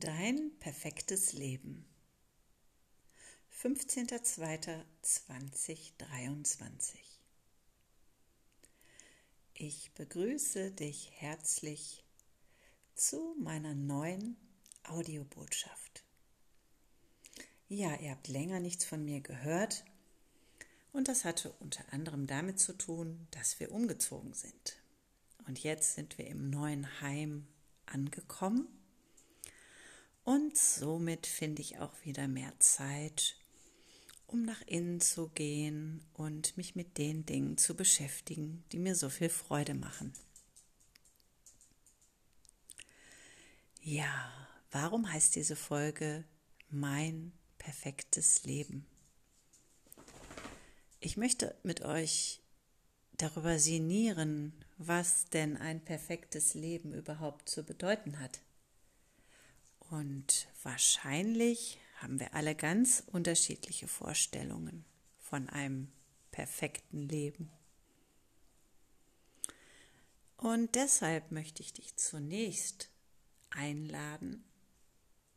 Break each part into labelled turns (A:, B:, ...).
A: Dein perfektes Leben. 15.02.2023 Ich begrüße dich herzlich zu meiner neuen Audiobotschaft. Ja, ihr habt länger nichts von mir gehört und das hatte unter anderem damit zu tun, dass wir umgezogen sind. Und jetzt sind wir im neuen Heim angekommen und somit finde ich auch wieder mehr Zeit, um nach innen zu gehen und mich mit den Dingen zu beschäftigen, die mir so viel Freude machen. Ja, warum heißt diese Folge Mein perfektes Leben? Ich möchte mit euch darüber sinnieren, was denn ein perfektes Leben überhaupt zu bedeuten hat. Und wahrscheinlich haben wir alle ganz unterschiedliche Vorstellungen von einem perfekten Leben. Und deshalb möchte ich dich zunächst einladen,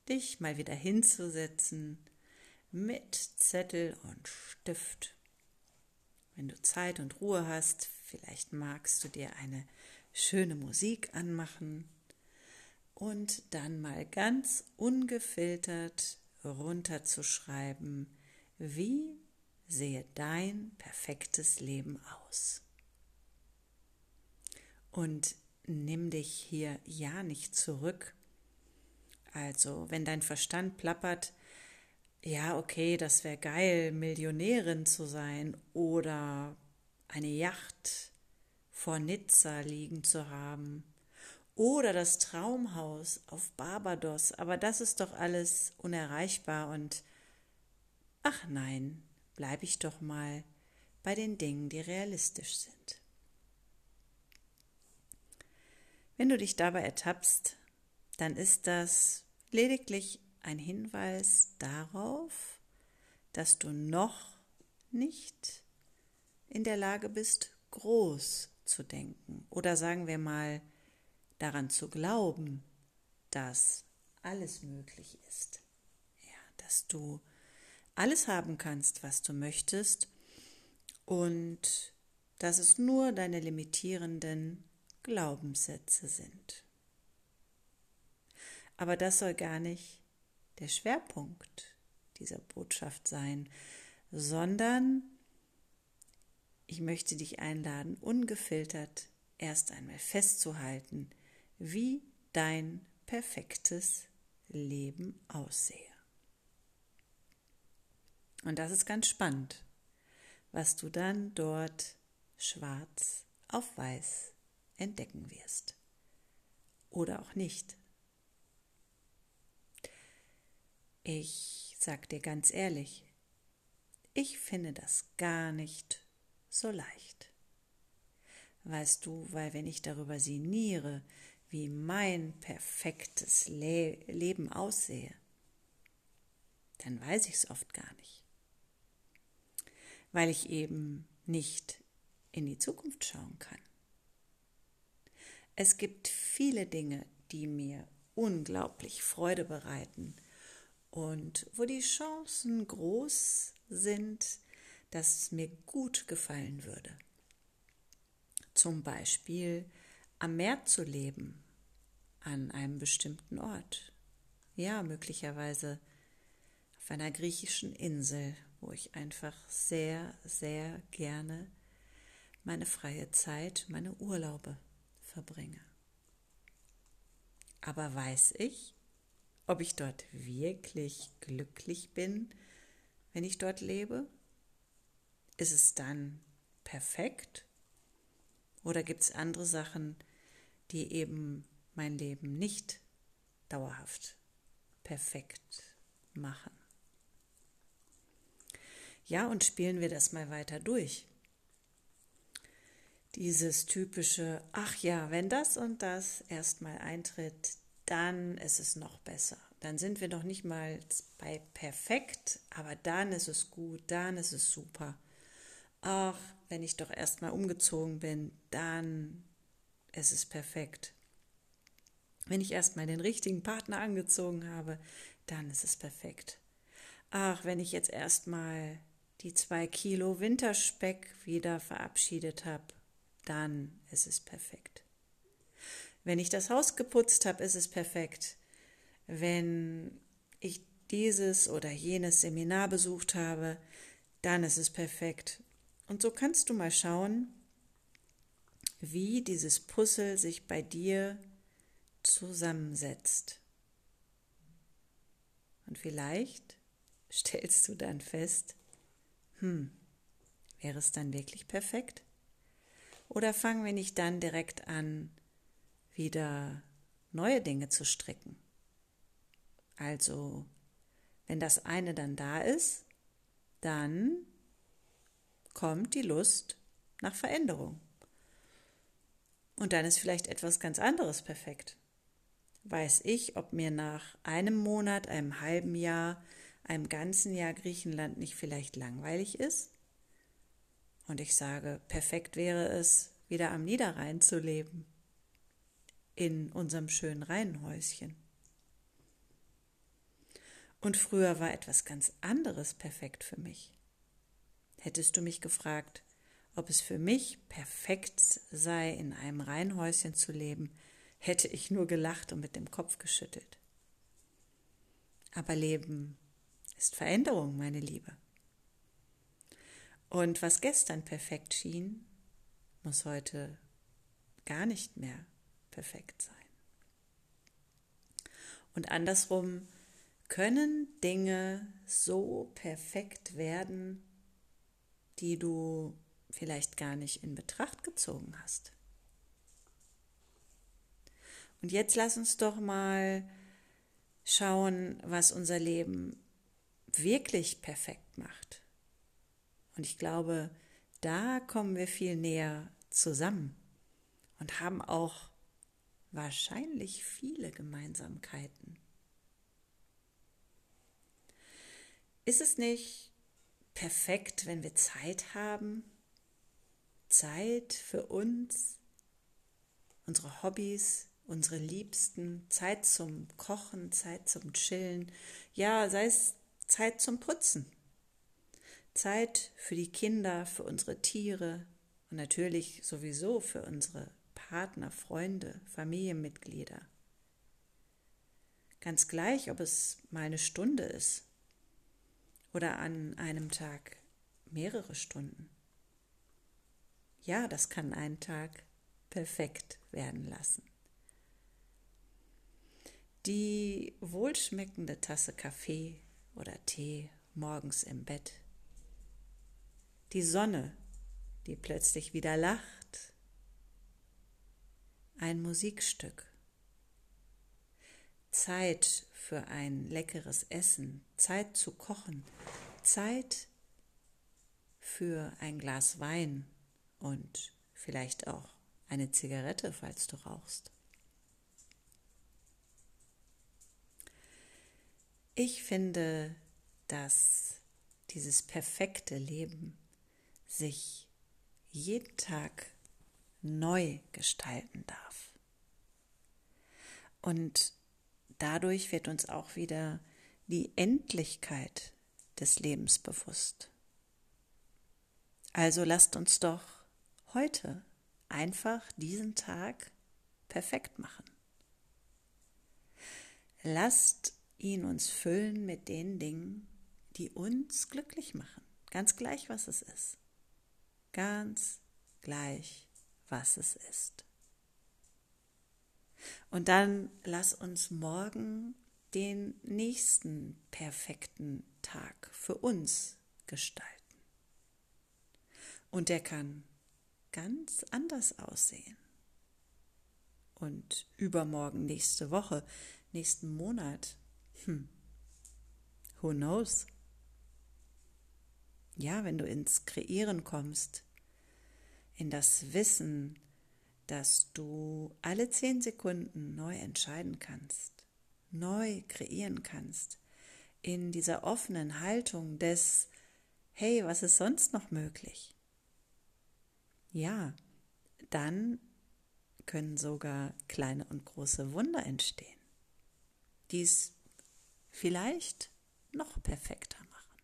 A: dich mal wieder hinzusetzen mit Zettel und Stift. Wenn du Zeit und Ruhe hast, vielleicht magst du dir eine schöne Musik anmachen und dann mal ganz ungefiltert runterzuschreiben, wie sehe dein perfektes Leben aus. Und nimm dich hier ja nicht zurück. Also, wenn dein Verstand plappert, ja, okay, das wäre geil, Millionärin zu sein oder eine Yacht vor Nizza liegen zu haben oder das Traumhaus auf Barbados, aber das ist doch alles unerreichbar und ach nein, bleibe ich doch mal bei den Dingen, die realistisch sind. Wenn du dich dabei ertappst, dann ist das lediglich ein Hinweis darauf, dass du noch nicht in der Lage bist, groß zu denken oder sagen wir mal daran zu glauben, dass alles möglich ist. Ja, dass du alles haben kannst, was du möchtest und dass es nur deine limitierenden Glaubenssätze sind. Aber das soll gar nicht der Schwerpunkt dieser Botschaft sein, sondern ich möchte dich einladen, ungefiltert erst einmal festzuhalten, wie dein perfektes Leben aussehe. Und das ist ganz spannend, was du dann dort schwarz auf weiß entdecken wirst. Oder auch nicht. Ich sag dir ganz ehrlich, ich finde das gar nicht so leicht. Weißt du, weil wenn ich darüber sinniere, wie mein perfektes Le Leben aussehe, dann weiß ich es oft gar nicht. Weil ich eben nicht in die Zukunft schauen kann. Es gibt viele Dinge, die mir unglaublich Freude bereiten und wo die Chancen groß sind, dass es mir gut gefallen würde. Zum Beispiel am Meer zu leben an einem bestimmten Ort. Ja, möglicherweise auf einer griechischen Insel, wo ich einfach sehr, sehr gerne meine freie Zeit, meine Urlaube verbringe. Aber weiß ich, ob ich dort wirklich glücklich bin, wenn ich dort lebe? Ist es dann perfekt? Oder gibt es andere Sachen, die eben mein Leben nicht dauerhaft perfekt machen. Ja, und spielen wir das mal weiter durch. Dieses typische, ach ja, wenn das und das erstmal eintritt, dann ist es noch besser. Dann sind wir noch nicht mal bei perfekt, aber dann ist es gut, dann ist es super. Ach, wenn ich doch erstmal umgezogen bin, dann ist es perfekt. Wenn ich erstmal den richtigen Partner angezogen habe, dann ist es perfekt. Ach, wenn ich jetzt erstmal die zwei Kilo Winterspeck wieder verabschiedet habe, dann ist es perfekt. Wenn ich das Haus geputzt habe, ist es perfekt. Wenn ich dieses oder jenes Seminar besucht habe, dann ist es perfekt. Und so kannst du mal schauen, wie dieses Puzzle sich bei dir zusammensetzt. Und vielleicht stellst du dann fest, hm, wäre es dann wirklich perfekt? Oder fangen wir nicht dann direkt an, wieder neue Dinge zu stricken? Also, wenn das eine dann da ist, dann kommt die Lust nach Veränderung. Und dann ist vielleicht etwas ganz anderes perfekt. Weiß ich, ob mir nach einem Monat, einem halben Jahr, einem ganzen Jahr Griechenland nicht vielleicht langweilig ist? Und ich sage, perfekt wäre es, wieder am Niederrhein zu leben, in unserem schönen Reihenhäuschen. Und früher war etwas ganz anderes perfekt für mich. Hättest du mich gefragt, ob es für mich perfekt sei, in einem Reihenhäuschen zu leben, hätte ich nur gelacht und mit dem Kopf geschüttelt. Aber Leben ist Veränderung, meine Liebe. Und was gestern perfekt schien, muss heute gar nicht mehr perfekt sein. Und andersrum können Dinge so perfekt werden, die du vielleicht gar nicht in Betracht gezogen hast. Und jetzt lass uns doch mal schauen, was unser Leben wirklich perfekt macht. Und ich glaube, da kommen wir viel näher zusammen und haben auch wahrscheinlich viele Gemeinsamkeiten. Ist es nicht perfekt, wenn wir Zeit haben? Zeit für uns, unsere Hobbys, unsere Liebsten, Zeit zum Kochen, Zeit zum Chillen, ja, sei es Zeit zum Putzen, Zeit für die Kinder, für unsere Tiere und natürlich sowieso für unsere Partner, Freunde, Familienmitglieder. Ganz gleich, ob es mal eine Stunde ist oder an einem Tag mehrere Stunden. Ja, das kann einen Tag perfekt werden lassen. Die wohlschmeckende Tasse Kaffee oder Tee morgens im Bett. Die Sonne, die plötzlich wieder lacht. Ein Musikstück. Zeit für ein leckeres Essen, Zeit zu kochen, Zeit für ein Glas Wein und vielleicht auch eine Zigarette, falls du rauchst. Ich finde, dass dieses perfekte Leben sich jeden Tag neu gestalten darf. Und dadurch wird uns auch wieder die Endlichkeit des Lebens bewusst. Also lasst uns doch heute einfach diesen Tag perfekt machen. Lasst ihn uns füllen mit den Dingen, die uns glücklich machen. Ganz gleich, was es ist. Ganz gleich, was es ist. Und dann lass uns morgen den nächsten perfekten Tag für uns gestalten. Und der kann ganz anders aussehen. Und übermorgen, nächste Woche, nächsten Monat hm. Who knows? Ja, wenn du ins Kreieren kommst, in das Wissen, dass du alle zehn Sekunden neu entscheiden kannst, neu kreieren kannst, in dieser offenen Haltung des, hey, was ist sonst noch möglich? Ja, dann können sogar kleine und große Wunder entstehen, die es vielleicht noch perfekter machen.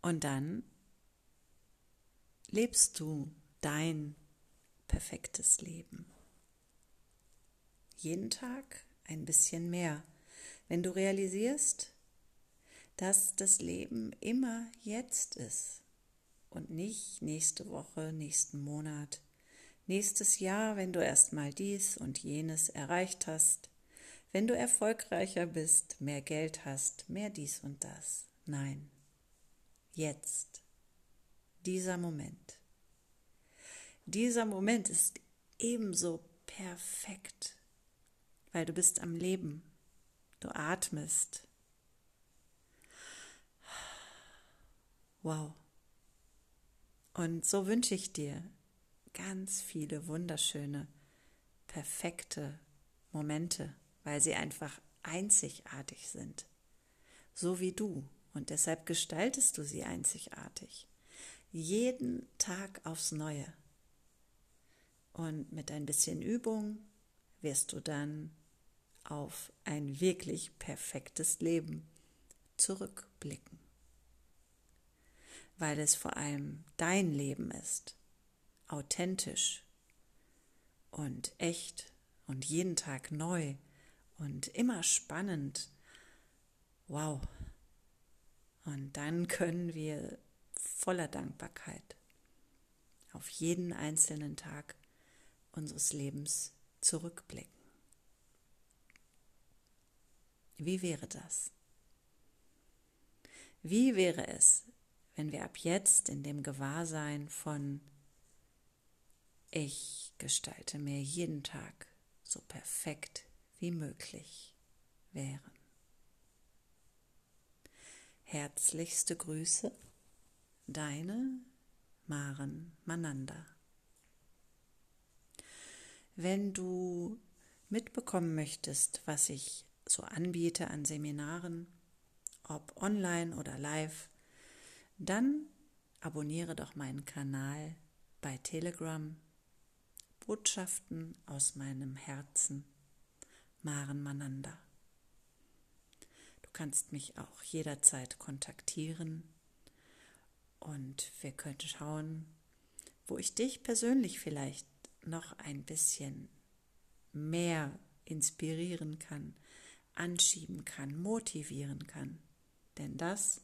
A: Und dann lebst du dein perfektes Leben. Jeden Tag ein bisschen mehr, wenn du realisierst, dass das Leben immer jetzt ist und nicht nächste Woche, nächsten Monat, nächstes Jahr, wenn du erstmal dies und jenes erreicht hast, wenn du erfolgreicher bist, mehr Geld hast, mehr dies und das. Nein, jetzt, dieser Moment. Dieser Moment ist ebenso perfekt, weil du bist am Leben, du atmest. Wow. Und so wünsche ich dir ganz viele wunderschöne, perfekte Momente, weil sie einfach einzigartig sind. So wie du. Und deshalb gestaltest du sie einzigartig. Jeden Tag aufs Neue. Und mit ein bisschen Übung wirst du dann auf ein wirklich perfektes Leben zurückblicken weil es vor allem dein Leben ist, authentisch und echt und jeden Tag neu und immer spannend. Wow. Und dann können wir voller Dankbarkeit auf jeden einzelnen Tag unseres Lebens zurückblicken. Wie wäre das? Wie wäre es, wenn wir ab jetzt in dem Gewahrsein von ich gestalte mir jeden Tag so perfekt wie möglich wären. Herzlichste Grüße, deine Maren Mananda. Wenn du mitbekommen möchtest, was ich so anbiete an Seminaren, ob online oder live, dann abonniere doch meinen Kanal bei Telegram. Botschaften aus meinem Herzen. Maren Mananda. Du kannst mich auch jederzeit kontaktieren und wir können schauen, wo ich dich persönlich vielleicht noch ein bisschen mehr inspirieren kann, anschieben kann, motivieren kann. Denn das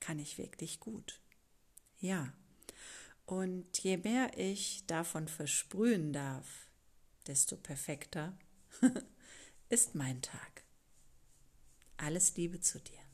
A: kann ich wirklich gut. Ja. Und je mehr ich davon versprühen darf, desto perfekter ist mein Tag. Alles Liebe zu dir.